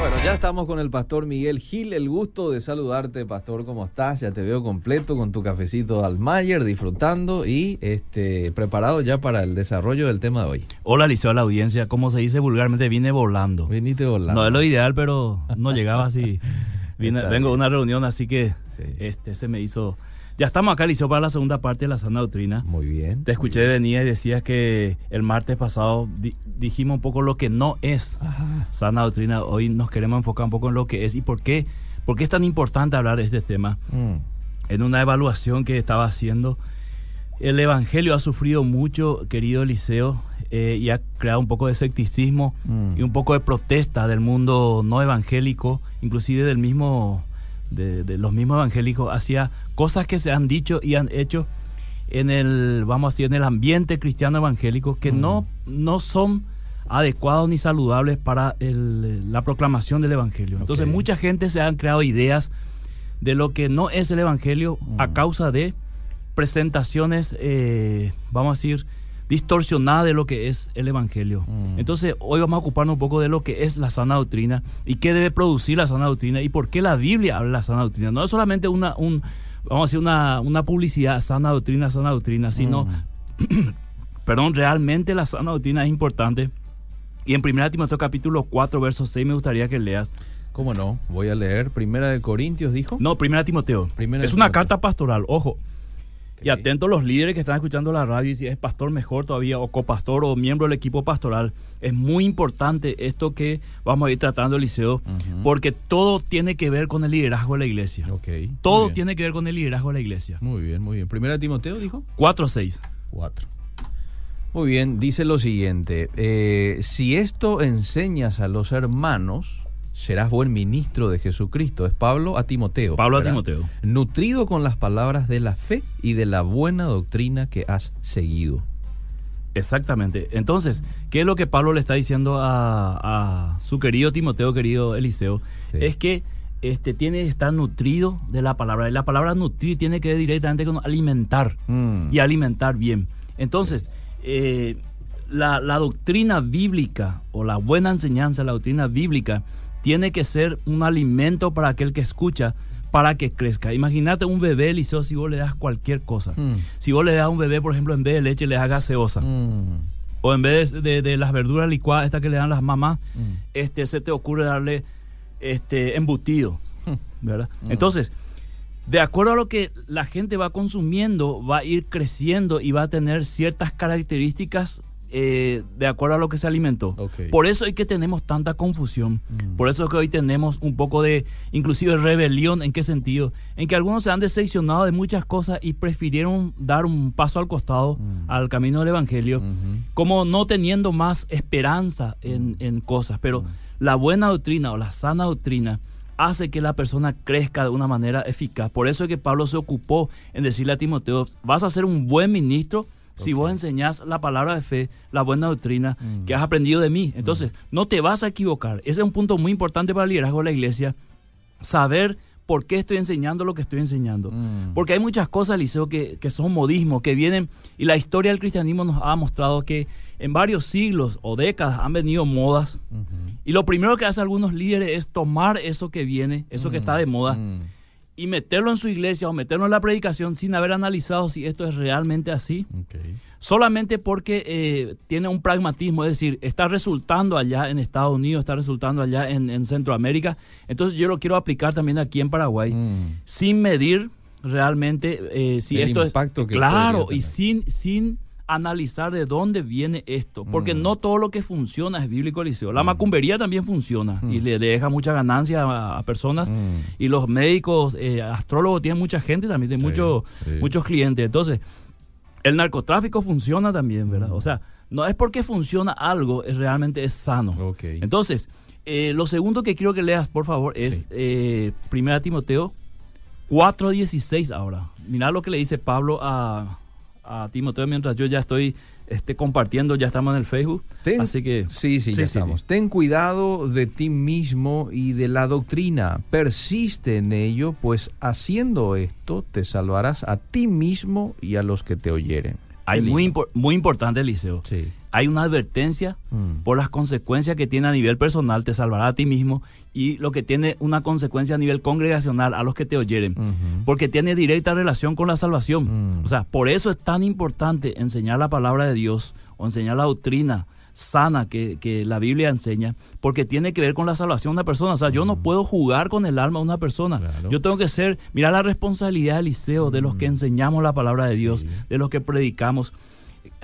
Bueno, ya estamos con el pastor Miguel Gil. El gusto de saludarte, pastor. ¿Cómo estás? Ya te veo completo con tu cafecito Almayer, disfrutando y este preparado ya para el desarrollo del tema de hoy. Hola, Liceo, a la audiencia. Como se dice vulgarmente, viene volando. Viniste volando. No es lo ideal, pero no llegaba así. Vine- vengo de una reunión, así que Sí. este se me hizo. Ya estamos acá, Liceo, para la segunda parte de la sana doctrina. Muy bien. Te escuché venir y decías que el martes pasado di- dijimos un poco lo que no es Ajá. sana doctrina. Hoy nos queremos enfocar un poco en lo que es y por qué, por qué es tan importante hablar de este tema. Mm, En una evaluación que estaba haciendo, el Evangelio ha sufrido mucho, querido Eliseo, eh, y ha creado un poco de escepticismo Mm. y un poco de protesta del mundo no evangélico, inclusive del mismo, de, de los mismos evangélicos, hacia cosas que se han dicho y han hecho en el, vamos a decir, en el ambiente cristiano evangélico que no, no son adecuados ni saludables para el- la proclamación del evangelio. Entonces mucha gente se han creado ideas de lo que no es el evangelio a Mm. causa de presentaciones, eh, vamos a decir, distorsionadas de lo que es el evangelio. Mm. Entonces hoy vamos a ocuparnos un poco de lo que es la sana doctrina y qué debe producir la sana doctrina y por qué la Biblia habla de la sana doctrina. No es solamente una, un, vamos a decir, una, una publicidad, sana doctrina, sana doctrina, sino, perdón, realmente la sana doctrina es importante. Y en 1 Timoteo capítulo 4, verso 6 me gustaría que leas. ¿Cómo no? Voy a leer Primera de Corintios, dijo. No, 1 Timoteo. Primera es de una Timoteo. carta pastoral, ojo. Y atentos los líderes que están escuchando la radio y si es pastor mejor todavía o copastor o miembro del equipo pastoral. Es muy importante esto que vamos a ir tratando, Eliseo, Ujú. porque todo tiene que ver con el liderazgo de la iglesia. Ok. muy Todo tiene que ver con el liderazgo de la iglesia. Muy bien, muy bien. Primera de Timoteo, dijo. 4.6. Cuatro. Muy bien, dice lo siguiente. eh, si esto enseñas a los hermanos, serás buen ministro de Jesucristo. Es Pablo a Timoteo. Pablo a. Timoteo. Nutrido con las palabras de la fe y de la buena doctrina que has seguido. Exactamente. Entonces, ¿qué es lo que Pablo le está diciendo a, a su querido Timoteo, querido Eliseo? Sí. Es que este, tiene que estar nutrido de la palabra. Y la palabra nutrir tiene que ver directamente con alimentar Mm. y alimentar bien. Entonces, eh, la, la doctrina bíblica o la buena enseñanza, la doctrina bíblica, tiene que ser un alimento para aquel que escucha para que crezca. Imagínate un bebé, Eliseo, si vos le das cualquier cosa. Mm. Si vos le das a un bebé, por ejemplo, en vez de leche, le das gaseosa. Mm. O en vez de, de- de las verduras licuadas, estas que le dan las mamás, Mm. este, se te ocurre darle este, embutido. ¿Verdad? Entonces, de acuerdo a lo que la gente va consumiendo, va a ir creciendo y va a tener ciertas características eh, de acuerdo a lo que se alimentó. Por eso es que tenemos tanta confusión. Mm. Por eso es que hoy tenemos un poco de, inclusive, rebelión. ¿En qué sentido? En que algunos se han decepcionado de muchas cosas y prefirieron dar un paso al costado Mm. al camino del Evangelio como no teniendo más esperanza en, en cosas, pero la buena doctrina o la sana doctrina hace que la persona crezca de una manera eficaz. Por eso es que Pablo se ocupó en decirle a Timoteo, vas a ser un buen ministro si vos enseñás la palabra de fe, la buena doctrina Mm. que has aprendido de mí. Entonces, no te vas a equivocar. Ese es un punto muy importante para el liderazgo de la iglesia, saber por qué estoy enseñando lo que estoy enseñando. Mm. Porque hay muchas cosas, Liceo, que, que son modismos, que vienen, y la historia del cristianismo nos ha mostrado que en varios siglos o décadas han venido modas, y lo primero que hacen algunos líderes es tomar eso que viene, eso que está de moda, Mm. Y meterlo en su iglesia o meterlo en la predicación sin haber analizado si esto es realmente así, solamente porque eh, tiene un pragmatismo, es decir, está resultando allá en Estados Unidos, está resultando allá en, en Centroamérica, entonces yo lo quiero aplicar también aquí en Paraguay Mm. sin medir realmente eh, si El esto impacto es que claro y sin sin analizar de dónde viene esto porque Mm. no todo lo que funciona es bíblico liceo la macumbería también funciona y Mm. le deja mucha ganancia a, a personas Mm. y los médicos eh, astrólogos tienen mucha gente también tienen Sí, muchos sí. muchos clientes entonces el narcotráfico funciona también verdad Mm. o sea no es porque funciona algo es realmente es sano entonces, eh, lo segundo que quiero que leas, por favor, es Sí. eh, Primera Timoteo 4.16 ahora. Mirá lo que le dice Pablo a, a Timoteo mientras yo ya estoy este, compartiendo, ya estamos en el Facebook. Ten- Así que... Sí, sí, ya Sí, estamos. sí. Ten cuidado de ti mismo y de la doctrina. Persiste en ello, pues haciendo esto te salvarás a ti mismo y a los que te oyeren. Hay impor- muy importante, Eliseo. Sí. Hay una advertencia Mm. por las consecuencias que tiene a nivel personal, te salvará a ti mismo, y lo que tiene una consecuencia a nivel congregacional a los que te oyeren, porque tiene directa relación con la salvación. Mm. O sea, por eso es tan importante enseñar la palabra de Dios o enseñar la doctrina sana que, que la Biblia enseña, porque tiene que ver con la salvación de una persona. O sea, yo no puedo jugar con el alma de una persona. Mm. Claro. Yo tengo que ser, mira la responsabilidad del liceo, de los que enseñamos la palabra de Dios, Mm. Sí. de los que predicamos.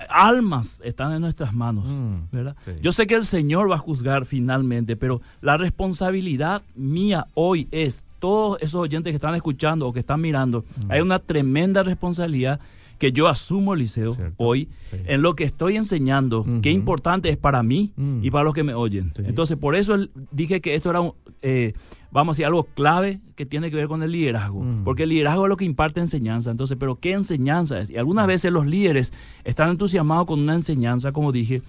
Almas están en nuestras manos. Mm. ¿verdad? Sí. Yo sé que el Señor va a juzgar finalmente, pero la responsabilidad mía hoy es, todos esos oyentes que están escuchando o que están mirando, Mm. hay una tremenda responsabilidad que yo asumo, Cierto. hoy, Sí. en lo que estoy enseñando, qué importante es para mí Mm. y para los que me oyen. Sí. Entonces, por eso dije que esto era, un, eh, vamos a decir, algo clave que tiene que ver con el liderazgo, Mm. porque el liderazgo es lo que imparte enseñanza. Entonces, pero ¿qué enseñanza es? Y algunas veces los líderes están entusiasmados con una enseñanza, como dije,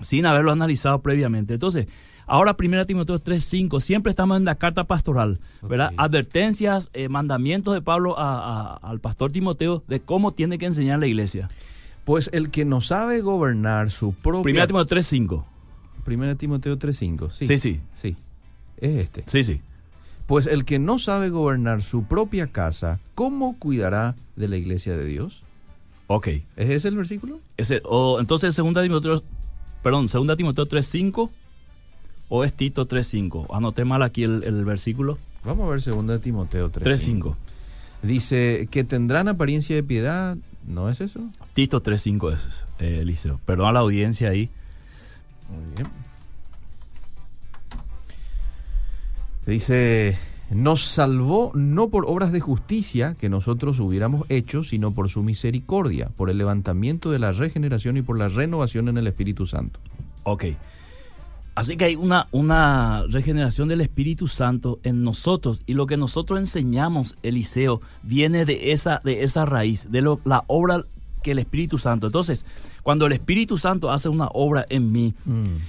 sin haberlo analizado previamente. Entonces, ahora 1 Timoteo 3.5, siempre estamos en la carta pastoral, ¿verdad? Advertencias, eh, mandamientos de Pablo a- a- al pastor Timoteo de cómo tiene que enseñar la iglesia. Pues el que no sabe gobernar su propia... 1 Timoteo 3.5. Primera Timoteo 3.5. Sí. Sí, sí, Sí. Es este. sí, sí. Pues el que no sabe gobernar su propia casa, ¿cómo cuidará de la iglesia de Dios? Ok. ¿Es ese el versículo? Ese, o, entonces, 2 Timoteo, perdón, 2 Timoteo 3.5 o es Tito 3.5. Anoté mal aquí el, el versículo. Vamos a ver 2 Timoteo 3.5. 3.5. Dice que tendrán apariencia de piedad. ¿No es eso? Tito 3.5 es, eh, Eliseo. Perdón a la audiencia ahí. Muy bien. Dice, nos salvó no por obras de justicia que nosotros hubiéramos hecho, sino por su misericordia, por el levantamiento de la regeneración y por la renovación en el Espíritu Santo. Ok. Así que hay una, una regeneración del Espíritu Santo en nosotros y lo que nosotros enseñamos, Eliseo, viene de esa, de esa raíz, de lo, la obra que el Espíritu Santo. Entonces, cuando el Espíritu Santo hace una obra en mí,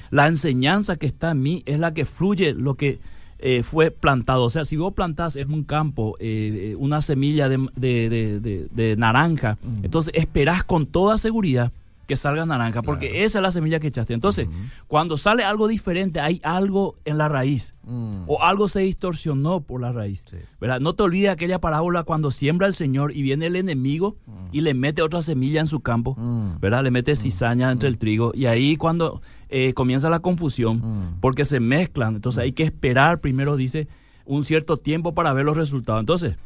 la enseñanza que está en mí es la que fluye lo que eh, fue plantado. O sea, si vos plantás en un campo eh, eh, una semilla de, de- de- naranja, entonces esperás con toda seguridad que salga naranja, porque Claro. esa es la semilla que echaste. Entonces, cuando sale algo diferente, hay algo en la raíz. Mm. O algo se distorsionó por la raíz. Sí. ¿verdad? No te olvides aquella parábola cuando siembra el Señor y viene el enemigo y le mete otra semilla en su campo. Mm. ¿verdad? Le mete cizaña entre el trigo y ahí cuando eh, comienza la confusión, Mm. porque se mezclan, entonces hay que esperar, primero dice, un cierto tiempo para ver los resultados. Entonces,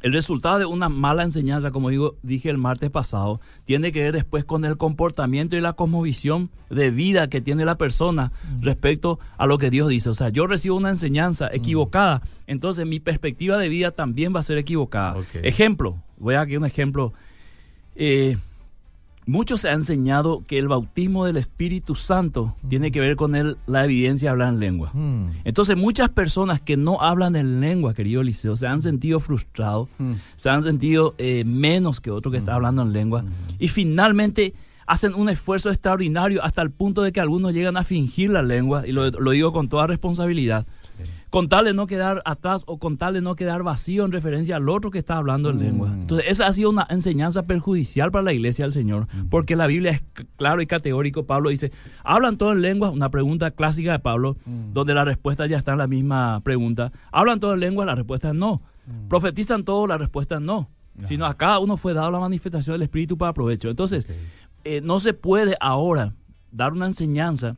el resultado de una mala enseñanza, como digo, dije el martes pasado, tiene que ver después con el comportamiento y la cosmovisión de vida que tiene la persona respecto a lo que Dios dice. O sea, yo recibo una enseñanza equivocada, entonces mi perspectiva de vida también va a ser equivocada. Ejemplo, voy a dar un ejemplo. Eh, mucho se ha enseñado que el bautismo del Espíritu Santo tiene que ver con el, la evidencia de hablar en lengua. Mm. Entonces muchas personas que no hablan en lengua, querido Eliseo, se han sentido frustrados, Mm. se han sentido eh, menos que otro que está hablando en lengua y finalmente hacen un esfuerzo extraordinario hasta el punto de que algunos llegan a fingir la lengua y lo, lo digo con toda responsabilidad. Con tal de no quedar atrás o con tal de no quedar vacío en referencia al otro que está hablando en Mm. lengua. Entonces, esa ha sido una enseñanza perjudicial para la iglesia del Señor, porque la Biblia es claro y categórico. Pablo dice, ¿hablan todo en lengua? Una pregunta clásica de Pablo, donde la respuesta ya está en la misma pregunta. ¿Hablan todo en lengua? La respuesta es no. ¿Profetizan todo? La respuesta es no. Sino a cada uno fue dado la manifestación del Espíritu para provecho. Entonces, eh, no se puede ahora dar una enseñanza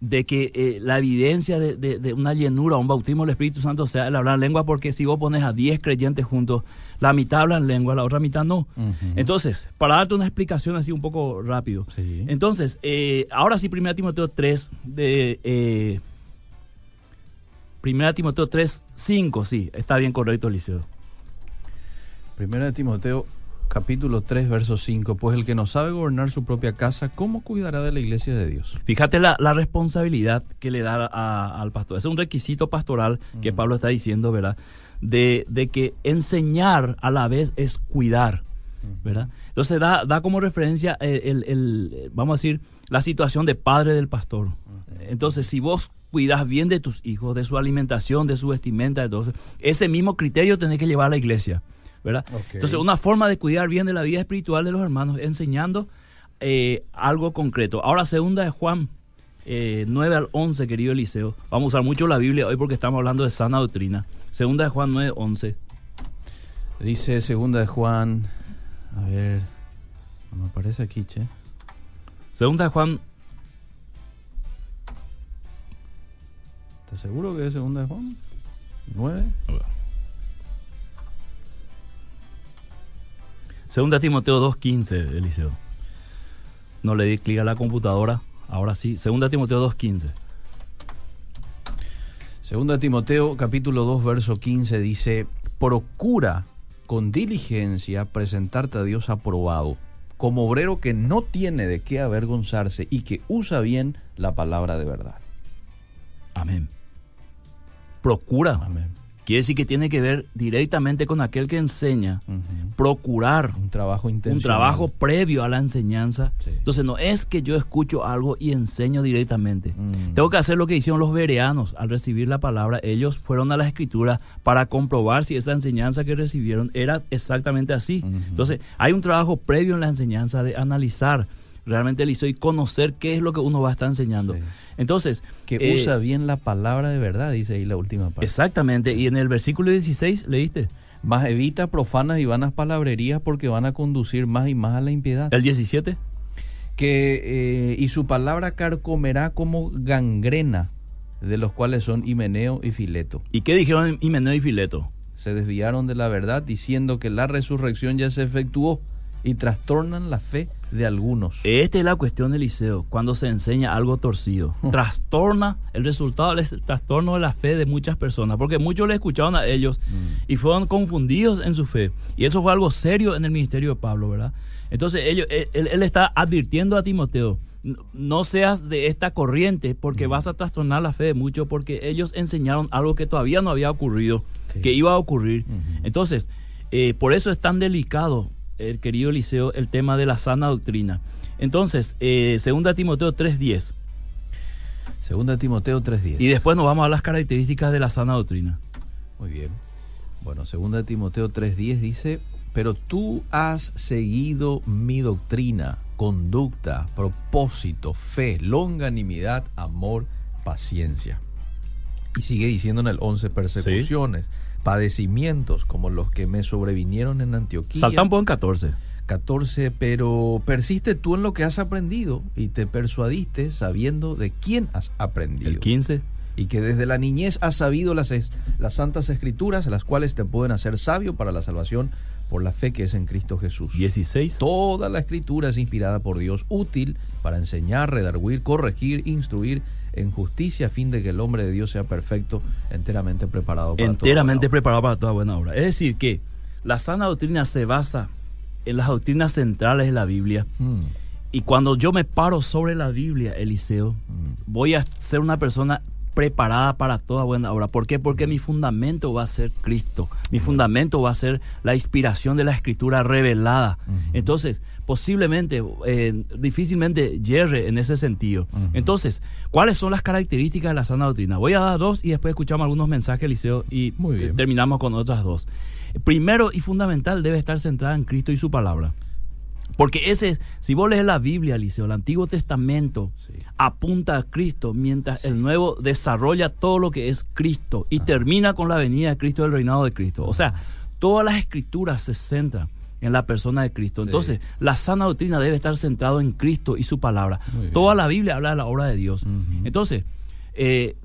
de que eh, la evidencia de, de- de una llenura, un bautismo del Espíritu Santo sea el hablar en lengua, porque si vos pones a 10 creyentes juntos, la mitad habla en lengua, la otra mitad no. Entonces, para darte una explicación así un poco rápido. Sí. Entonces, eh, ahora sí, 1 Timoteo 3, de, eh, 1 Timoteo 3, 5, sí, está bien correcto, Eliseo. Primera de Timoteo, capítulo 3, verso 5. Pues el que no sabe gobernar su propia casa, ¿cómo cuidará de la iglesia de Dios? Fíjate la, la responsabilidad que le da a- al pastor. Es un requisito pastoral que Pablo está diciendo, ¿verdad? De, de que enseñar a la vez es cuidar, ¿verdad? Entonces da, da como referencia el, el- el, vamos a decir, la situación de padre del pastor. Entonces, si vos cuidas bien de tus hijos, de su alimentación, de su vestimenta, eso, ese mismo criterio tenés que llevar a la iglesia, Entonces, una forma de cuidar bien de la vida espiritual de los hermanos es enseñando eh, algo concreto. Ahora, segunda de Juan, eh, 9 al 11, querido Eliseo. Vamos a usar mucho la Biblia hoy porque estamos hablando de sana doctrina. Segunda de Juan 9, 11. Dice segunda de Juan, a ver, no me aparece aquí, che. Segunda de Juan, ¿Estás seguro que es segunda de Juan? ¿Nueve? Segunda Timoteo 2, 15, Eliseo. No le di clic a la computadora. Ahora sí. Segunda Timoteo 2, 15. Segunda Timoteo capítulo 2 verso 15 dice, procura con diligencia presentarte a Dios aprobado, como obrero que no tiene de qué avergonzarse y que usa bien la palabra de verdad. Amén. Procura. Amén. Quiere decir que tiene que ver directamente con aquel que enseña. Procurar. Un trabajo intencional. un trabajo previo a la enseñanza. Sí. Entonces no es que yo escucho algo y enseño directamente. Mm. Tengo que hacer lo que hicieron los bereanos al recibir la palabra. Ellos fueron a la escritura para comprobar si esa enseñanza que recibieron era exactamente así. Entonces hay un trabajo previo en la enseñanza de analizar realmente el hizo y conocer qué es lo que uno va a estar enseñando. Sí. Entonces, Que eh, usa bien la palabra de verdad, dice ahí la última parte. Exactamente. Y en el versículo 16, ¿leíste? Más evita profanas y vanas palabrerías porque van a conducir más y más a la impiedad. El 17. que eh, y su palabra carcomerá como gangrena, de los cuales son Himeneo y Fileto. ¿Y qué dijeron Himeneo y Fileto? Se desviaron de la verdad diciendo que la resurrección ya se efectuó y trastornan la fe de algunos. Esta es la cuestión del liceo, cuando se enseña algo torcido. Trastorna, el resultado es el trastorno de la fe de muchas personas, porque muchos le escucharon a ellos Mm. y fueron confundidos en su fe. Y eso fue algo serio en el ministerio de Pablo, ¿verdad? Entonces ellos, él, él- está advirtiendo a Timoteo, "No- seas de esta corriente porque vas a trastornar la fe de muchos, porque ellos enseñaron algo que todavía no había ocurrido, que iba a ocurrir. Entonces, eh, por eso es tan delicado, el querido Eliseo, el tema de la sana doctrina. Entonces, eh, segunda Timoteo 3.10. Segunda Timoteo 3.10. Y después nos vamos a las características de la sana doctrina. Muy bien. Bueno, segunda Timoteo 3.10 dice, pero tú has seguido mi doctrina, conducta, propósito, fe, longanimidad, amor, paciencia. Y sigue diciendo en el 11, persecuciones, padecimientos como los que me sobrevinieron en Antioquía. Salta un poco en 14. 14, pero persiste tú en lo que has aprendido y te persuadiste sabiendo de quién has aprendido El 15. y que desde la niñez has sabido las, es- las santas escrituras, las cuales te pueden hacer sabio para la salvación por la fe que es en Cristo Jesús. 16. Toda la escritura es inspirada por Dios, útil para enseñar, redarguir, corregir, instruir en justicia, a fin de que el hombre de Dios sea perfecto, enteramente preparado para toda Enteramente buena obra. preparado para toda buena obra. Es decir, que la sana doctrina se basa en las doctrinas centrales de la Biblia. Mm, Y cuando yo me paro sobre la Biblia, Eliseo, mm, voy a ser una persona preparada para toda buena obra. ¿Por qué? Porque mi fundamento va a ser Cristo. Mi fundamento va a ser la inspiración de la escritura revelada. Entonces, posiblemente, eh, difícilmente yerre en ese sentido. Entonces, ¿cuáles son las características de la sana doctrina? Voy a dar dos y después escuchamos algunos mensajes, Eliseo, y eh, terminamos con otras dos. Primero y fundamental debe estar centrada en Cristo y su palabra. Porque ese, si vos lees la Biblia, Eliseo, el Antiguo Testamento Sí. apunta a Cristo, mientras el Nuevo desarrolla todo lo que es Cristo y termina con la venida de Cristo, el reinado de Cristo. O sea, todas las escrituras se centran en la persona de Cristo. Sí. Entonces, la sana doctrina debe estar centrado en Cristo y su palabra. Toda la Biblia habla de la obra de Dios. Entonces, eh,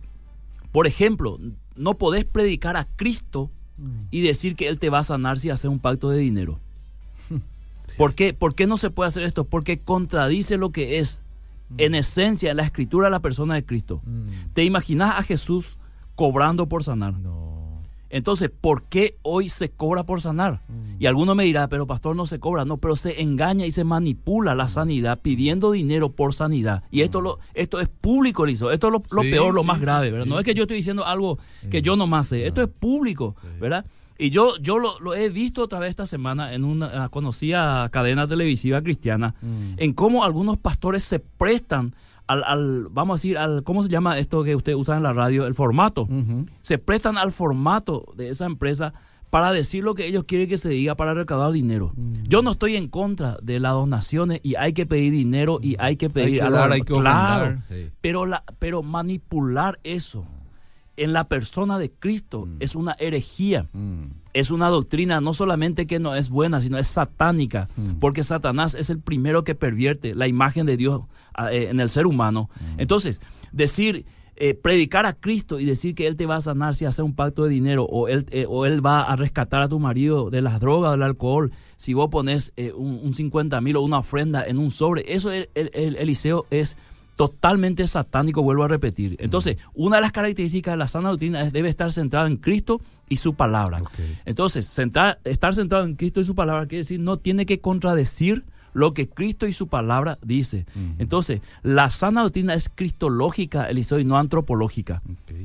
por ejemplo, no podés predicar a Cristo y decir que Él te va a sanar si hace un pacto de dinero. ¿Por qué? ¿Por qué no se puede hacer esto? Porque contradice lo que es, en esencia, en la escritura la persona de Cristo. Mm, ¿Te imaginas a Jesús cobrando por sanar? No. Entonces, ¿por qué hoy se cobra por sanar? Mm. Y alguno me dirá, pero pastor no se cobra. No, pero se engaña y se manipula la sanidad pidiendo dinero por sanidad. Y esto lo esto es público, Lizo. Esto es lo, lo Sí, peor, lo sí, más grave, ¿verdad? sí, No es que yo estoy diciendo algo que yo nomás sé. Esto es público, ¿verdad? Y yo, yo lo, lo he visto otra vez esta semana en una conocida cadena televisiva cristiana, Mm. en cómo algunos pastores se prestan al, al, vamos a decir, al, ¿cómo se llama esto que usted usa en la radio? El formato se prestan al formato de esa empresa para decir lo que ellos quieren que se diga para recaudar dinero. Mm. Yo no estoy en contra de las donaciones y hay que pedir dinero y hay que pedir Hay que a la- dar, hay que claro, sí. pero la pero manipular eso en la persona de Cristo Mm. es una herejía. Mm. Es una doctrina no solamente que no es buena, sino es satánica, Mm. porque Satanás es el primero que pervierte la imagen de Dios ah, eh, en el ser humano. Entonces, decir, eh, predicar a Cristo y decir que Él te va a sanar si hace un pacto de dinero, o Él, eh, o él va a rescatar a tu marido de las drogas, del alcohol, si vos pones un, un 50 mil o una ofrenda en un sobre, eso el, el- el- Eliseo es totalmente satánico, vuelvo a repetir. Entonces, una de las características de la sana doctrina es debe estar centrada en Cristo y su palabra. Entonces, centrar- estar centrado en Cristo y su palabra quiere decir no tiene que contradecir lo que Cristo y su palabra dice. Entonces, la sana doctrina es cristológica, Eliseo, y no antropológica.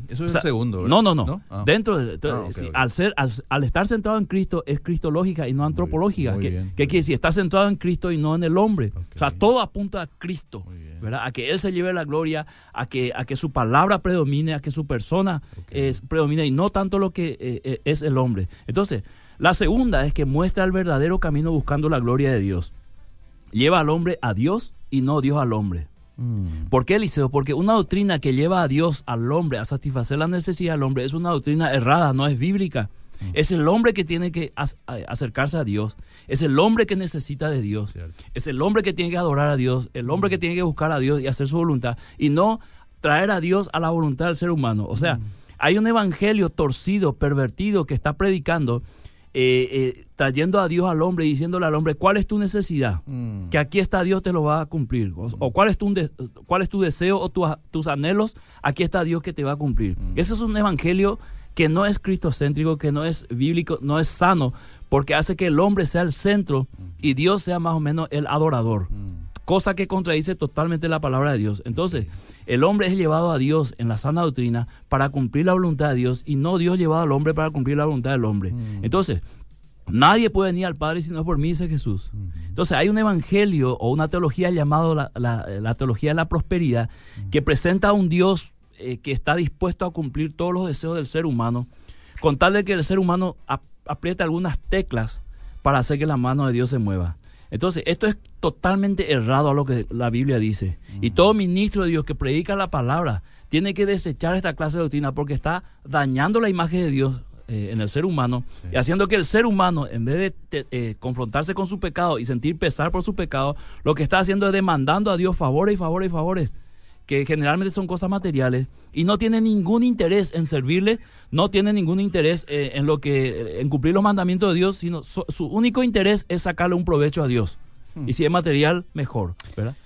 Eso O es sea, el segundo, ¿verdad? No, no, no. Ah. Dentro de, Ah, al ser al, al estar centrado en Cristo es cristológica y no antropológica. muy ¿Qué, bien, qué muy quiere bien. decir? Está centrado en Cristo y no en el hombre. O sea, todo apunta a Cristo. ¿verdad? A que él se lleve la gloria, a que a que su palabra predomine, a que su persona es predomine y no tanto lo que eh, eh, es el hombre. Entonces, la segunda es que muestra el verdadero camino buscando la gloria de Dios. Lleva al hombre a Dios y no Dios al hombre. Mm. ¿Por qué, Eliseo? Porque una doctrina que lleva a Dios, al hombre, a satisfacer la necesidad del hombre, es una doctrina errada, no es bíblica. Mm. Es el hombre que tiene que acercarse a Dios. Es el hombre que necesita de Dios. Cierto. Es el hombre que tiene que adorar a Dios. El hombre que tiene que buscar a Dios y hacer su voluntad. Y no traer a Dios a la voluntad del ser humano. O sea, hay un evangelio torcido, pervertido, que está predicando, eh, eh, trayendo a Dios al hombre y diciéndole al hombre, ¿cuál es tu necesidad? Mm. Que aquí está Dios te lo va a cumplir. O, o cuál es tu cuál es tu deseo o tu- tus anhelos, aquí está Dios que te va a cumplir. Mm. Ese es un evangelio que no es cristocéntrico, que no es bíblico, no es sano, porque hace que el hombre sea el centro y Dios sea más o menos el adorador. Mm. Cosa que contradice totalmente la palabra de Dios. Entonces, el hombre es llevado a Dios en la sana doctrina para cumplir la voluntad de Dios y no Dios llevado al hombre para cumplir la voluntad del hombre. Mm. Entonces, nadie puede venir al Padre si no es por mí, dice Jesús. Entonces hay un evangelio o una teología llamada la, la- la teología de la prosperidad que presenta a un Dios eh, que está dispuesto a cumplir todos los deseos del ser humano, con tal de que el ser humano ap- apriete algunas teclas para hacer que la mano de Dios se mueva. Entonces, esto es totalmente errado a lo que la Biblia dice. Y todo ministro de Dios que predica la palabra tiene que desechar esta clase de doctrina porque está dañando la imagen de Dios eh, en el ser humano Sí. y haciendo que el ser humano, en vez de te- eh, confrontarse con su pecado y sentir pesar por su pecado, lo que está haciendo es demandando a Dios favores y favores y favores, que generalmente son cosas materiales, y no tiene ningún interés en servirle, no tiene ningún interés eh, en lo que en cumplir los mandamientos de Dios, sino su, su único interés es sacarle un provecho a Dios. Hmm. Y si es material, mejor, ¿verdad?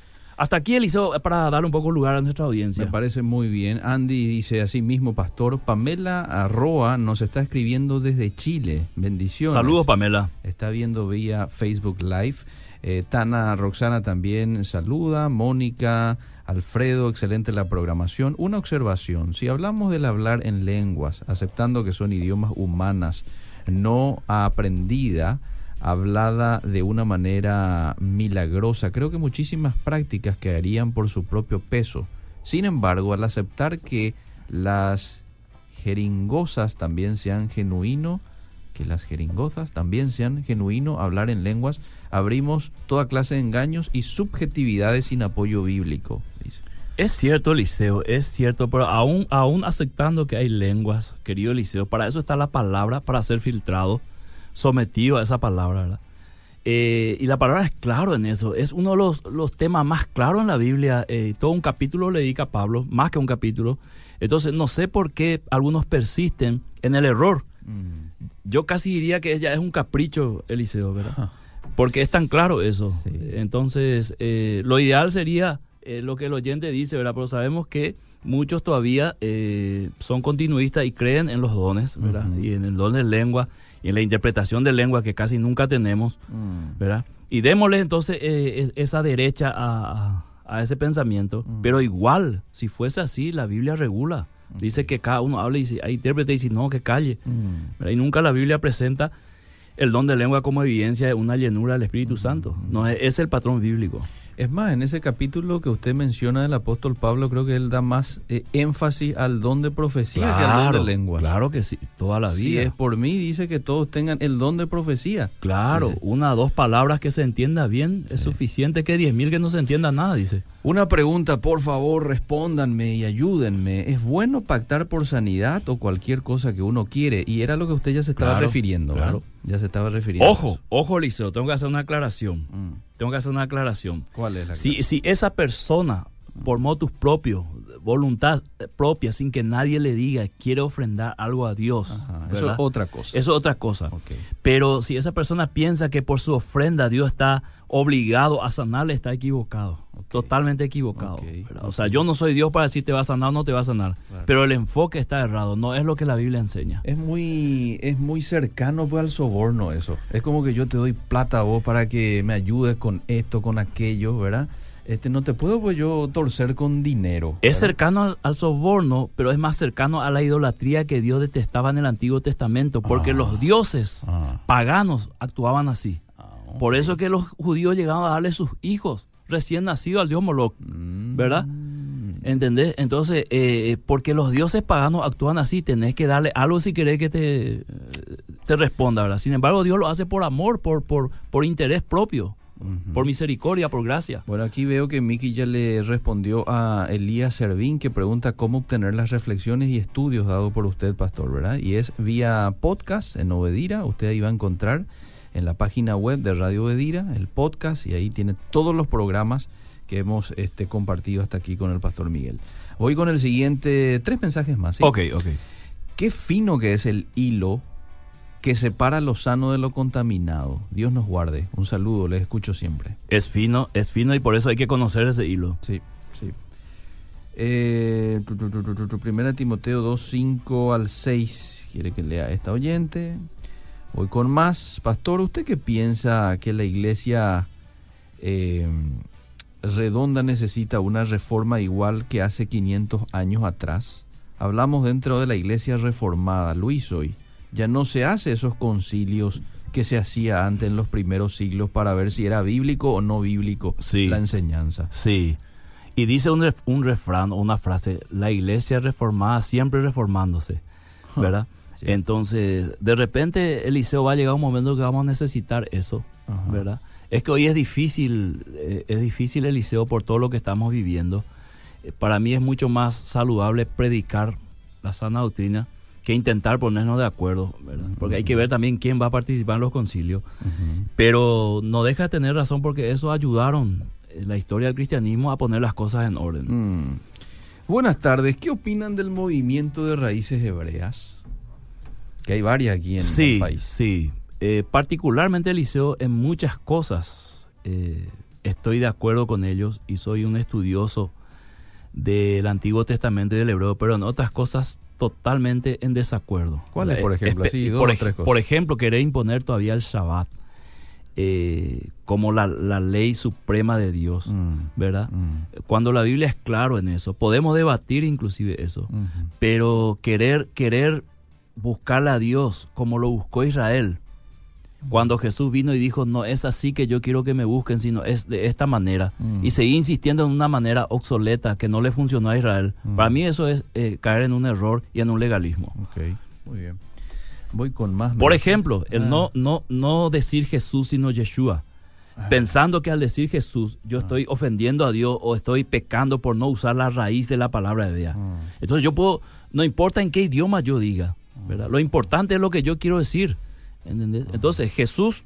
Hasta aquí, Eliseo, para dar un poco lugar a nuestra audiencia. Me parece muy bien. Andy dice así mismo, pastor. Pamela Arroa nos está escribiendo desde Chile. Bendiciones. Saludos, Pamela. Está viendo vía Facebook Live. Eh, Tana Roxana también saluda. Mónica, Alfredo, excelente la programación. Una observación. Si hablamos del hablar en lenguas, aceptando que son idiomas humanas, no aprendida, hablada de una manera milagrosa, creo que muchísimas prácticas quedarían por su propio peso. Sin embargo, al aceptar que las jeringosas también sean genuino, que las jeringosas también sean genuino hablar en lenguas, abrimos toda clase de engaños y subjetividades sin apoyo bíblico. Es cierto, Eliseo, es cierto, pero aún, aún aceptando que hay lenguas, querido Eliseo, para eso está la palabra, para ser filtrado, sometido a esa palabra, ¿verdad? Eh, y la palabra es claro en eso, es uno de los, los temas más claros en la Biblia, eh, todo un capítulo le dedica a Pablo, más que un capítulo, entonces no sé por qué algunos persisten en el error, yo casi diría que ya es un capricho, Eliseo, ¿verdad? Porque es tan claro eso. Sí. Entonces, eh, lo ideal sería lo que el oyente dice, ¿verdad? Pero sabemos que muchos todavía son continuistas y creen en los dones, ¿verdad? Y en el don de lengua y en la interpretación de lengua que casi nunca tenemos, Mm. ¿verdad? Y démosle entonces eh, es- esa derecha a, ese pensamiento. Mm. Pero igual, si fuese así, la Biblia regula. Dice que cada uno habla y si hay intérprete y si no, que calle. Mm. Y nunca la Biblia presenta el don de lengua como evidencia de una llenura del Espíritu Santo. No es, es el patrón bíblico. Es más, en ese capítulo que usted menciona del apóstol Pablo, creo que él da más eh, énfasis al don de profecía que al don de lengua. Claro que sí, toda la vida. Si es por mí, dice que todos tengan el don de profecía. Claro, Dice. una o dos palabras que se entienda bien es suficiente que diez mil que no se entienda nada, dice. Una pregunta, por favor, respóndanme y ayúdenme. ¿Es bueno pactar por sanidad o cualquier cosa que uno quiere? Y era lo que usted ya se estaba Claro, refiriendo, ¿verdad? Ya se estaba refiriendo. Ojo, ojo, Liceo, tengo que hacer una aclaración. Mm. Tengo que hacer una aclaración. ¿Cuál es la Si, si esa persona, por motus propios, voluntad propia, sin que nadie le diga, quiere ofrendar algo a Dios, Ajá, eso es otra cosa. Eso es otra cosa. Pero si esa persona piensa que por su ofrenda Dios está obligado a sanarle, está equivocado. Totalmente equivocado. O sea, yo no soy Dios para decir te va a sanar o no te va a sanar. Claro. Pero el enfoque está errado. No es lo que la Biblia enseña. Es muy, es muy cercano pues, al soborno eso. Es como que yo te doy plata a vos para que me ayudes con esto, con aquello, ¿verdad? Este, no te puedo pues yo torcer con dinero. Es cercano al, al soborno, pero es más cercano a la idolatría que Dios detestaba en el Antiguo Testamento, porque Ah. los dioses Ah. paganos actuaban así. Ah, Por eso que los judíos llegaban a darle sus hijos recién nacidos al dios Moloch, Mm. ¿verdad? ¿Entendés? Entonces, eh, porque los dioses paganos actúan así, tenés que darle algo si querés que te, eh, te responda, ¿verdad? Sin embargo, Dios lo hace por amor, por, por, por interés propio, por misericordia, por gracia. Bueno, aquí veo que Miki ya le respondió a Elías Servín que pregunta cómo obtener las reflexiones y estudios dados por usted, pastor, ¿verdad? Y es vía podcast en Obedira. Usted ahí va a encontrar en la página web de Radio Obedira el podcast y ahí tiene todos los programas que hemos este, compartido hasta aquí con el pastor Miguel. Voy con el siguiente, tres mensajes más. ¿sí? Ok, ok. Qué fino que es el hilo que separa lo sano de lo contaminado. Dios nos guarde. Un saludo, les escucho siempre. Es fino, es fino y por eso hay que conocer ese hilo. Sí, sí. Eh, tu, tu, tu, primera Timoteo 2, 5 al 6. Quiere que lea esta oyente. Voy con más. Pastor, ¿usted qué piensa que la iglesia eh, redonda necesita una reforma igual que hace 500 años atrás? Hablamos dentro de la iglesia reformada, Luis, hoy. Ya no se hace esos concilios que se hacía antes en los primeros siglos para ver si era bíblico o no bíblico Sí. la enseñanza. Sí. Y dice un, ref- un refrán o una frase, la iglesia reformada siempre reformándose, ¿verdad? Sí. Entonces, de repente, Eliseo va a llegar un momento que vamos a necesitar eso, Ajá. ¿verdad? Es que hoy es difícil, eh, es difícil, Eliseo, por todo lo que estamos viviendo. Eh, Para mí es mucho más saludable predicar la sana doctrina que intentar ponernos de acuerdo, ¿verdad? Porque hay que ver también quién va a participar en los concilios. Pero no deja de tener razón porque eso ayudaron en la historia del cristianismo a poner las cosas en orden. Mm. Buenas tardes. ¿Qué opinan del movimiento de raíces hebreas? Que hay varias aquí en sí, el país. sí. Eh, particularmente Eliseo, en muchas cosas eh, estoy de acuerdo con ellos y soy un estudioso del Antiguo Testamento y del Hebreo, pero en otras cosas totalmente en desacuerdo. ¿Cuáles, por Eh, ejemplo? dos por, o ej- tres cosas. por ejemplo, querer imponer todavía el Shabbat eh, como la, la ley suprema de Dios, Mm, ¿verdad? mm, Cuando la Biblia es claro en eso, podemos debatir inclusive eso, pero querer querer buscarle a Dios como lo buscó Israel. Cuando Jesús vino y dijo, no es así que yo quiero que me busquen, sino es de esta manera. Mm. Y seguir insistiendo en una manera obsoleta que no le funcionó a Israel. Mm. Para mí eso es eh, caer en un error y en un legalismo. Ok, muy bien. Voy con más. Por ejemplo, el Ah. no, no, no decir Jesús sino Yeshua. Ah. Pensando que al decir Jesús yo estoy ofendiendo a Dios o estoy pecando por no usar la raíz de la palabra de Dios. Ah. Entonces yo puedo, no importa en qué idioma yo diga, ¿verdad? Lo importante es lo que yo quiero decir. ¿entendés? Entonces Jesús,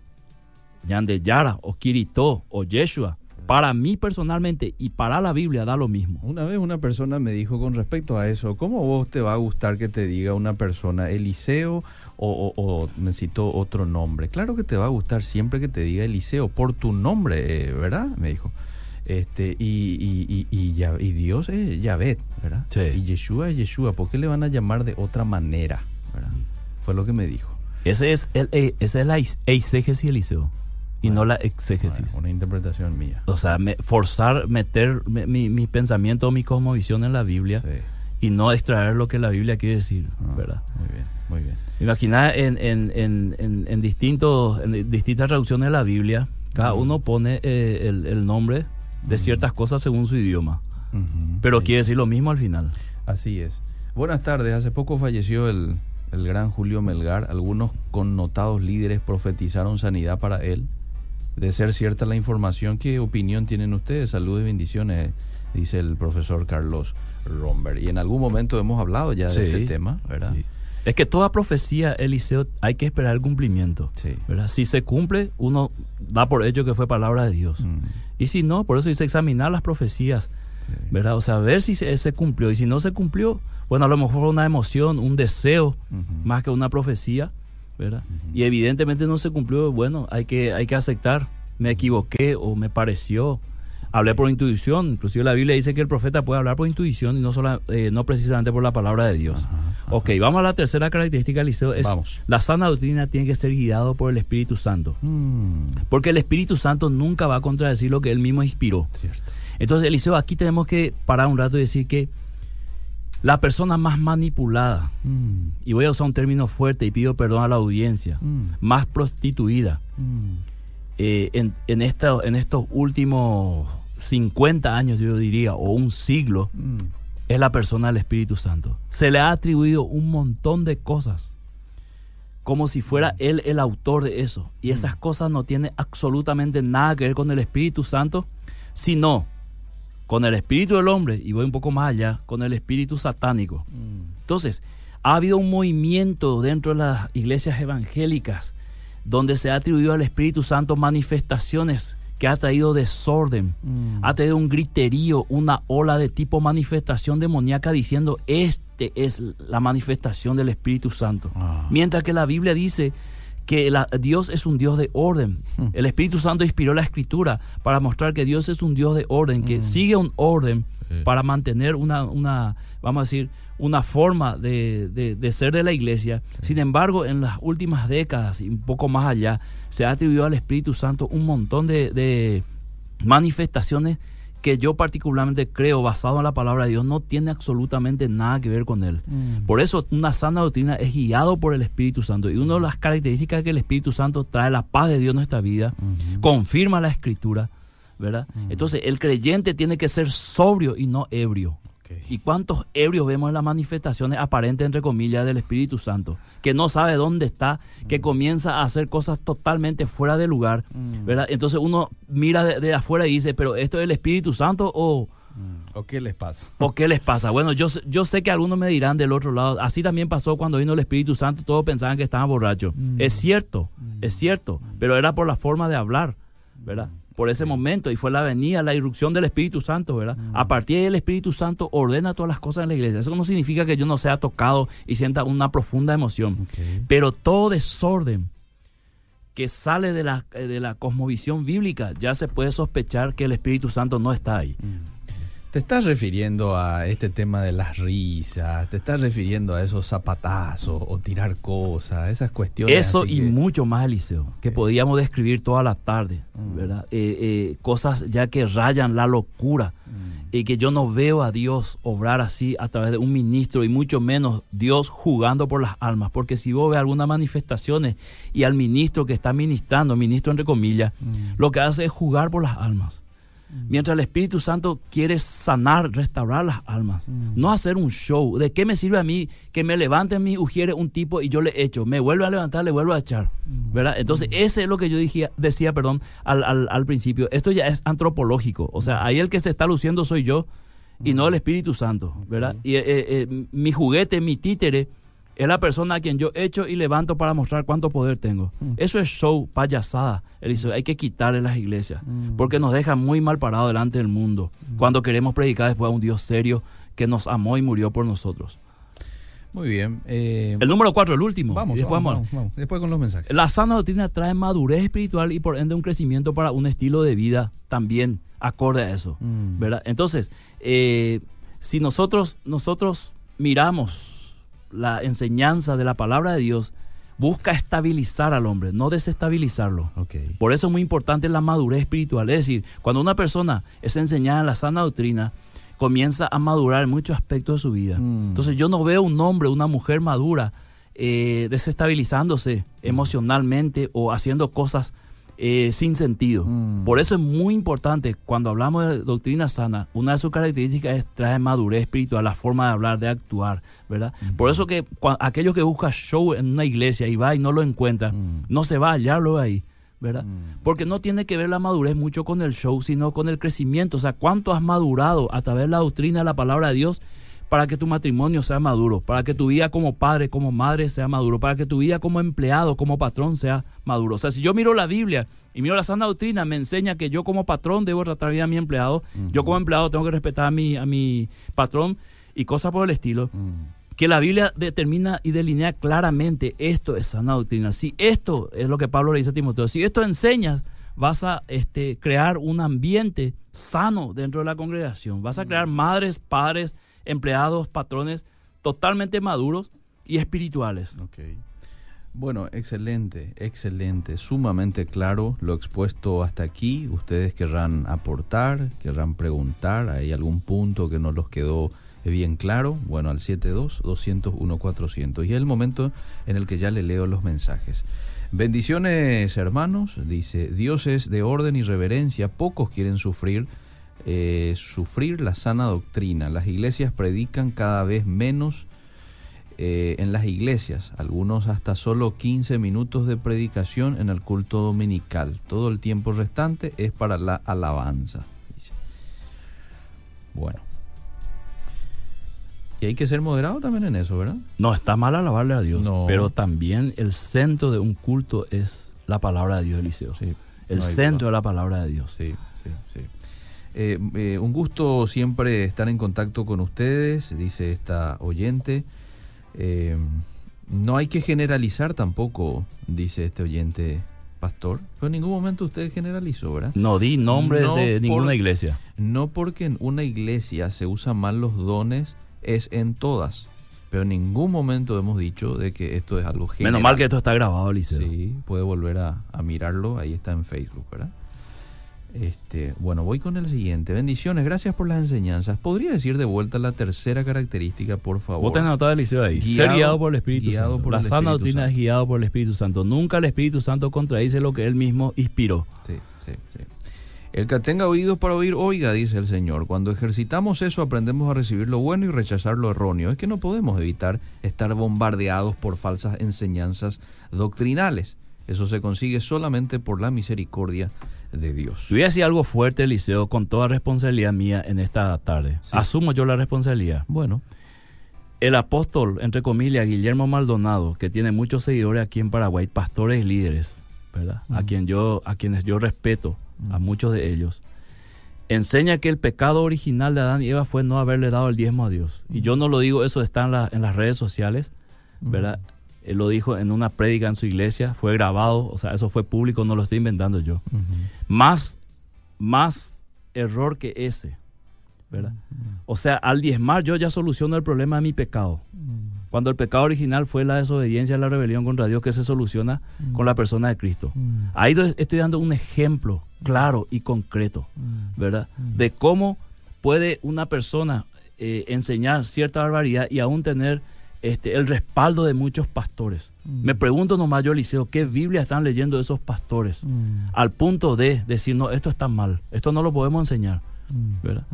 Yande Yara o Kirito o Yeshua, para mí personalmente y para la Biblia da lo mismo. Una vez una persona me dijo con respecto a eso, ¿cómo vos te va a gustar que te diga una persona Eliseo o, o- o necesito otro nombre? Claro que te va a gustar siempre que te diga Eliseo por tu nombre, eh, ¿verdad? Me dijo. Este, y, y, y, y, y Dios es Yahvé, ¿verdad? Sí. Y Yeshua es Yeshua, ¿por qué le van a llamar de otra manera? ¿Verdad? Fue lo que me dijo. Ese es el, eh, esa es la eis- eisegesis Eliseo y no la exégesis. Bueno, una interpretación mía. O sea, me- forzar, meter me- mi, mi pensamiento o mi cosmovisión en la Biblia Sí. y no extraer lo que la Biblia quiere decir, Ah, ¿verdad? Muy bien, muy bien. Imagina en, en, en, en, en distintos, en distintas traducciones de la Biblia, cada uno pone eh, el, el nombre de ciertas cosas según su idioma. Pero sí. quiere decir lo mismo al final. Así es. Buenas tardes. Hace poco falleció el, el gran Julio Melgar. Algunos connotados líderes profetizaron sanidad para él. De ser cierta la información, ¿qué opinión tienen ustedes? Saludos y bendiciones, dice el profesor Carlos Romber. Y en algún momento hemos hablado ya de este tema, ¿verdad? Sí. Es que toda profecía, Eliseo, hay que esperar el cumplimiento. Sí. ¿verdad? Si se cumple, uno da por hecho que fue palabra de Dios. Mm, Y si no, por eso dice examinar las profecías, sí. ¿verdad? O sea, ver si se, se cumplió. Y si no se cumplió, bueno, a lo mejor fue una emoción, un deseo, más que una profecía, ¿verdad? Y evidentemente no se cumplió, bueno, hay que, hay que aceptar. Me equivoqué o me pareció. Hablé por intuición, inclusive la Biblia dice que el profeta puede hablar por intuición y no, sola- eh, no precisamente por la palabra de Dios. Ajá, ajá. Ok, vamos a la tercera característica, Eliseo. Es Vamos. La sana doctrina tiene que ser guiado por el Espíritu Santo. Mm, Porque el Espíritu Santo nunca va a contradecir lo que él mismo inspiró. cierto. Entonces, Eliseo, aquí tenemos que parar un rato y decir que la persona más manipulada, Mm, y voy a usar un término fuerte y pido perdón a la audiencia, mm, más prostituida. Mm. eh, en, en, esta- en estos últimos 50 años, yo diría, o un siglo, es la persona del Espíritu Santo. Se le ha atribuido un montón de cosas, como si fuera él el autor de eso. Y esas cosas no tienen absolutamente nada que ver con el Espíritu Santo, sino con el Espíritu del hombre, y voy un poco más allá, con el Espíritu satánico. mm. Entonces, ha habido un movimiento dentro de las iglesias evangélicas donde se ha atribuido al Espíritu Santo manifestaciones que ha traído desorden, Mm. ha traído un griterío, una ola de tipo manifestación demoníaca diciendo, este es la manifestación del Espíritu Santo. Ah. Mientras que la Biblia dice que la- Dios es un Dios de orden. Hmm. El Espíritu Santo inspiró la escritura para mostrar que Dios es un Dios de orden, que sigue un orden Sí. para mantener una, una, vamos a decir, una forma de, de- de ser de la iglesia. Sin embargo, en las últimas décadas y un poco más allá, se ha atribuido al Espíritu Santo un montón de, de manifestaciones que yo particularmente creo, basado en la palabra de Dios, no tiene absolutamente nada que ver con él. Mm. Por eso una sana doctrina es guiado por el Espíritu Santo. Y una de las características que el Espíritu Santo trae la paz de Dios en nuestra vida, confirma la escritura, ¿verdad? Entonces el creyente tiene que ser sobrio y no ebrio. ¿Y cuántos ebrios vemos en las manifestaciones aparentes, entre comillas, del Espíritu Santo? Que no sabe dónde está, que comienza a hacer cosas totalmente fuera de lugar, Mm. ¿verdad? Entonces uno mira de, de afuera y dice, pero ¿esto es el Espíritu Santo o, Mm. ¿O qué les pasa? o qué les pasa? Bueno, yo, sé- yo sé que algunos me dirán del otro lado, así también pasó cuando vino el Espíritu Santo, todos pensaban que estaban borrachos. Mm. Es cierto, es cierto, pero era por la forma de hablar, ¿verdad? Por ese momento, y fue la venida, la irrupción del Espíritu Santo, ¿verdad? Mm. A partir de ahí el Espíritu Santo ordena todas las cosas en la iglesia. Eso no significa que yo no sea tocado y sienta una profunda emoción. Pero todo desorden que sale de la, eh, de la cosmovisión bíblica, ya se puede sospechar que el Espíritu Santo no está ahí. ¿Te estás refiriendo a este tema de las risas? ¿Te estás refiriendo a esos zapatazos o tirar cosas? Esas cuestiones. Eso y que- mucho más, Eliseo, que podíamos describir toda la tarde, Mm. ¿verdad? Eh, eh, cosas ya que rayan la locura Mm. y que yo no veo a Dios obrar así a través de un ministro y mucho menos Dios jugando por las almas, porque si vos ves algunas manifestaciones y al ministro que está ministrando, ministro entre comillas, Mm. lo que hace es jugar por las almas. Mientras el Espíritu Santo quiere sanar, restaurar las almas, Mm. no hacer un show. ¿De qué me sirve a mí que me levante mis ujieres un tipo y yo le echo? Me vuelve a levantar, le vuelvo a echar. Mm. ¿Verdad? Entonces, ese es lo que yo dije, decía, perdón, al, al, al principio. Esto ya es antropológico. O sea, ahí el que se está luciendo soy yo y no el Espíritu Santo. ¿Verdad? Y eh, eh, mi juguete, mi títere, es la persona a quien yo echo y levanto para mostrar cuánto poder tengo. Eso es show, payasada. Eliseo. Hay que quitarle las iglesias porque nos deja muy mal parado delante del mundo cuando queremos predicar después a un Dios serio que nos amó y murió por nosotros. Muy bien. eh, El número cuatro, el último. vamos, después vamos, vamos. vamos, vamos. Después con los mensajes. La sana doctrina trae madurez espiritual y por ende un crecimiento para un estilo de vida también acorde a eso. Mm. ¿verdad? Entonces, eh, si nosotros, nosotros miramos la enseñanza de la palabra de Dios, busca estabilizar al hombre, no desestabilizarlo. Por eso es muy importante la madurez espiritual. Es decir, cuando una persona es enseñada en la sana doctrina, comienza a madurar en muchos aspectos de su vida. Mm. Entonces yo no veo un hombre, una mujer madura, eh, desestabilizándose emocionalmente o haciendo cosas eh, sin sentido. Mm. Por eso es muy importante, cuando hablamos de doctrina sana, una de sus características es traer madurez espiritual, la forma de hablar, de actuar, ¿verdad? Por eso que aquellos que buscan show en una iglesia y va y no lo encuentra, Mm. no se va a hallarlo ahí, ¿verdad? Mm. Porque no tiene que ver la madurez mucho con el show, sino con el crecimiento. O sea, cuánto has madurado a través de la doctrina de la palabra de Dios para que tu matrimonio sea maduro, para que tu vida como padre, como madre sea maduro, para que tu vida como empleado, como patrón sea maduro. O sea, si yo miro la Biblia y miro la sana doctrina, me enseña que yo como patrón debo tratar bien a mi empleado, yo como empleado tengo que respetar a mi, a mi patrón y cosas por el estilo que la Biblia determina y delinea claramente esto es sana doctrina. Si esto es lo que Pablo le dice a Timoteo, si esto enseñas, vas a este, crear un ambiente sano dentro de la congregación. Vas a crear madres, padres, empleados, patrones totalmente maduros y espirituales. Bueno, excelente, excelente, sumamente claro lo expuesto hasta aquí. Ustedes querrán aportar, querrán preguntar, ¿hay algún punto que no los quedó bien claro? Bueno, al 72-201-400. Y es el momento en el que ya le leo los mensajes. Bendiciones, hermanos. Dice, Dios es de orden y reverencia. Pocos quieren sufrir, eh, sufrir la sana doctrina. Las iglesias predican cada vez menos eh, en las iglesias, algunos hasta solo 15 minutos de predicación en el culto dominical. Todo el tiempo restante es para la alabanza. dice. Bueno. Y hay que ser moderado también en eso, ¿verdad? No está mal alabarle a Dios, No. pero también el centro de un culto es la palabra de Dios, Eliseo. Sí, el no centro duda. de la palabra de Dios. Sí, sí, sí. Eh, eh, un gusto siempre estar en contacto con ustedes, dice esta oyente. Eh, no hay que generalizar tampoco, dice este oyente pastor. Pero en ningún momento usted generalizó, ¿verdad? No di nombres No de por- ninguna iglesia. No porque en una iglesia se usan mal los dones, es en todas. Pero en ningún momento hemos dicho de que esto es algo general. Menos mal que esto está grabado, Eliseo. Sí, puede volver a, a mirarlo, ahí está en Facebook, ¿verdad? Este, bueno, voy con el siguiente. Bendiciones, gracias por las enseñanzas. ¿Podría decir de vuelta la tercera característica, por favor? Vos tenés anotado Eliseo ahí. Guiado- Ser guiado por el Espíritu guiado Santo. por la el sana doctrina es guiado por el Espíritu Santo. Nunca el Espíritu Santo contradice lo que él mismo inspiró. Sí, sí, sí. El que tenga oídos para oír, oiga, dice el Señor. Cuando ejercitamos eso, aprendemos a recibir lo bueno y rechazar lo erróneo. Es que no podemos evitar estar bombardeados por falsas enseñanzas doctrinales. Eso se consigue solamente por la misericordia de Dios. Yo voy a decir algo fuerte, Eliseo, con toda responsabilidad mía en esta tarde. Sí. Asumo yo la responsabilidad. Bueno, El apóstol, entre comillas, Guillermo Maldonado, que tiene muchos seguidores aquí en Paraguay, pastores y líderes, ¿verdad? A quien yo, a quienes yo respeto, a muchos de ellos, enseña que el pecado original de Adán y Eva fue no haberle dado el diezmo a Dios. Y yo no lo digo, eso está en, la- en las redes sociales, ¿verdad? Él lo dijo en una prédica en su iglesia, fue grabado, o sea, eso fue público, no lo estoy inventando yo. Más, más error que ese, ¿verdad? O sea, al diezmar yo ya soluciono el problema de mi pecado. Cuando el pecado original fue la desobediencia, la rebelión contra Dios, que se soluciona con la persona de Cristo. Ahí estoy dando un ejemplo claro y concreto, ¿verdad? De cómo puede una persona eh, enseñar cierta barbaridad y aún tener este, el respaldo de muchos pastores. Me pregunto nomás yo, Eliseo, ¿qué Biblia están leyendo esos pastores? Al punto de decir, no, esto está mal, esto no lo podemos enseñar, ¿verdad?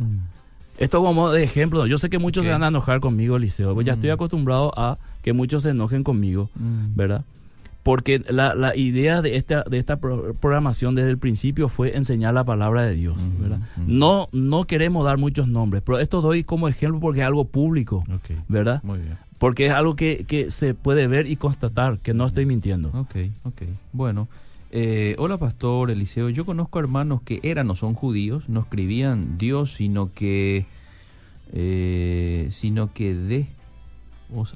Esto como de ejemplo, yo sé que muchos se van a enojar conmigo, Eliseo, pues ya Mm. estoy acostumbrado a que muchos se enojen conmigo, ¿verdad? Porque la, la idea de esta, de esta pro- programación desde el principio fue enseñar la palabra de Dios, Ujú, ¿verdad? ujú. No, no queremos dar muchos nombres, pero esto doy como ejemplo porque es algo público, ¿verdad? muy bien. Porque es algo que, que se puede ver y constatar, que no estoy mintiendo. Ok, ok. Bueno, eh, hola pastor Eliseo. Yo conozco hermanos que eran o son judíos, no escribían Dios, sino que, eh, sino que de,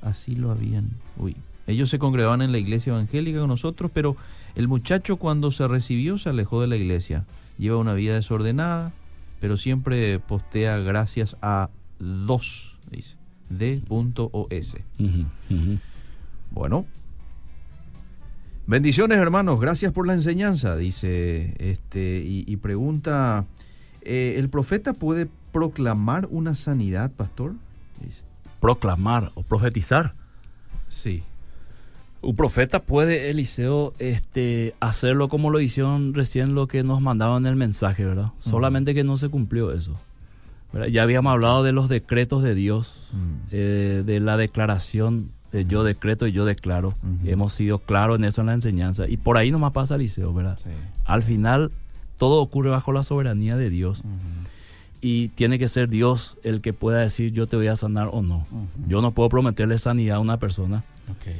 así lo habían. Uy, ellos se congregaban en la iglesia evangélica con nosotros, pero el muchacho cuando se recibió se alejó de la iglesia. Lleva una vida desordenada, pero siempre postea gracias a dos, dice, D.os. Bueno. Bendiciones, hermanos. Gracias por la enseñanza, dice este y, pregunta, eh, ¿el profeta puede proclamar una sanidad, pastor? Proclamar o profetizar. Sí. Un profeta puede, Eliseo, este, hacerlo como lo hicieron recién lo que nos mandaron en el mensaje, ¿verdad? Solamente que no se cumplió eso. Ya habíamos hablado de los decretos de Dios, eh, de la declaración de yo decreto y yo declaro. Hemos sido claros en eso en la enseñanza. Y por ahí nomás pasa Eliseo, ¿verdad? Al final, todo ocurre bajo la soberanía de Dios. Y tiene que ser Dios el que pueda decir yo te voy a sanar o no. Yo no puedo prometerle sanidad a una persona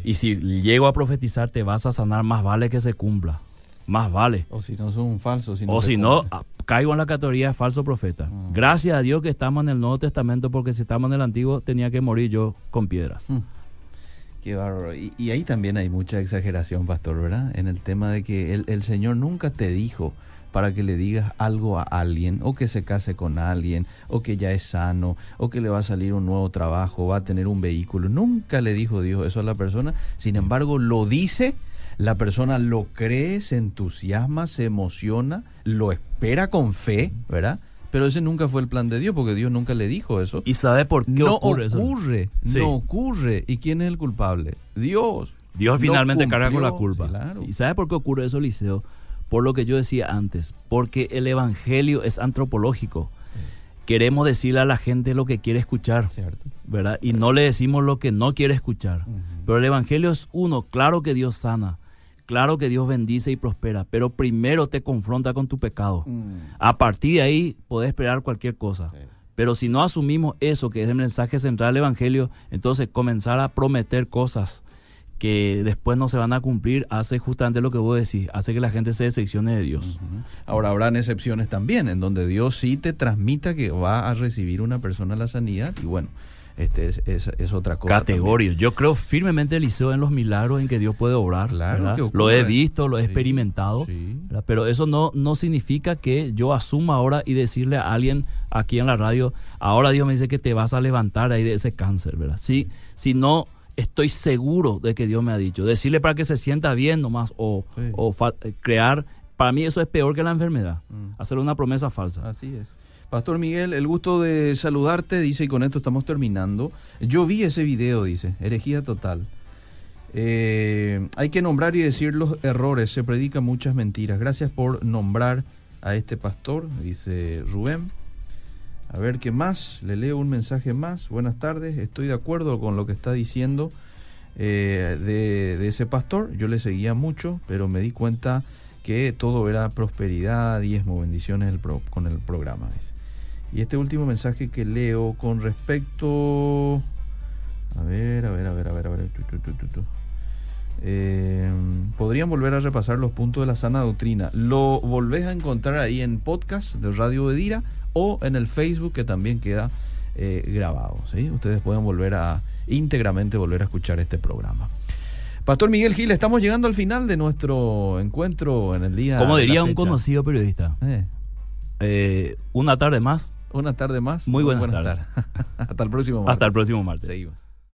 y si llego a profetizar, te vas a sanar, más vale que se cumpla. Más vale. O si no son un falso. o si no, ah, caigo en la categoría de falso profeta. Ah. Gracias a Dios que estamos en el Nuevo Testamento, porque si estamos en el Antiguo, tenía que morir yo con piedra. Hmm. Qué bárbaro. Y, ahí también hay mucha exageración, pastor, ¿verdad? En el tema de que el, el Señor nunca te dijo para que le digas algo a alguien, o que se case con alguien, o que ya es sano, o que le va a salir un nuevo trabajo, va a tener un vehículo. Nunca le dijo Dios eso a la persona, sin embargo lo dice, la persona lo cree, se entusiasma, se emociona, lo espera con fe, ¿verdad? Pero ese nunca fue el plan de Dios, porque Dios nunca le dijo eso. ¿Y sabe por qué no ocurre, ocurre No ocurre. ¿Y quién es el culpable? Dios. Dios finalmente carga con la culpa. ¿Y sabe por qué ocurre eso, Liceo? por lo que yo decía antes, porque el Evangelio es antropológico. Queremos decirle a la gente lo que quiere escuchar, ¿verdad? Y no le decimos lo que no quiere escuchar. Pero el Evangelio es uno, claro que Dios sana, claro que Dios bendice y prospera, pero primero te confronta con tu pecado. Mm. A partir de ahí podés esperar cualquier cosa. Pero si no asumimos eso, que es el mensaje central del Evangelio, entonces comenzar a prometer cosas que después no se van a cumplir, hace justamente lo que vos decís, hace que la gente se decepcione de Dios. Ahora habrán excepciones también, en donde Dios sí te transmita que va a recibir una persona la sanidad, y bueno, este es, es, otra cosa. Categorio. Yo creo firmemente, Eliseo, en los milagros en que Dios puede obrar. Claro lo he visto, lo he experimentado. Pero eso no, no significa que yo asuma ahora y decirle a alguien aquí en la radio, ahora Dios me dice que te vas a levantar ahí de ese cáncer, ¿verdad? Sí, si no estoy seguro de que Dios me ha dicho. Decirle para que se sienta bien nomás o, o crear, para mí eso es peor que la enfermedad, mm. hacer una promesa falsa. Así es. Pastor Miguel, el gusto de saludarte, dice, y con esto estamos terminando. Yo vi ese video, dice, herejía total. Eh, hay que nombrar y decir los errores, se predican muchas mentiras. Gracias por nombrar a este pastor, dice Rubén. A ver qué más, le leo un mensaje más. Buenas tardes, estoy de acuerdo con lo que está diciendo eh, de, ese pastor. Yo le seguía mucho, pero me di cuenta que todo era prosperidad, diezmo, bendiciones con el programa. Y este último mensaje que leo con respecto... A ver, a ver, a ver, a ver, a ver. Eh, podrían volver a repasar los puntos de la sana doctrina. Lo volvés a encontrar ahí en podcast de Radio Edira o en el Facebook que también queda eh, grabado. ¿sí? Ustedes pueden volver a íntegramente volver a escuchar este programa. Pastor Miguel Gil, estamos llegando al final de nuestro encuentro en el día. Como diría un conocido periodista. Eh. Eh, una tarde más. Una tarde más. Muy buena, tarde. Hasta el próximo martes. Hasta el próximo martes. Seguimos.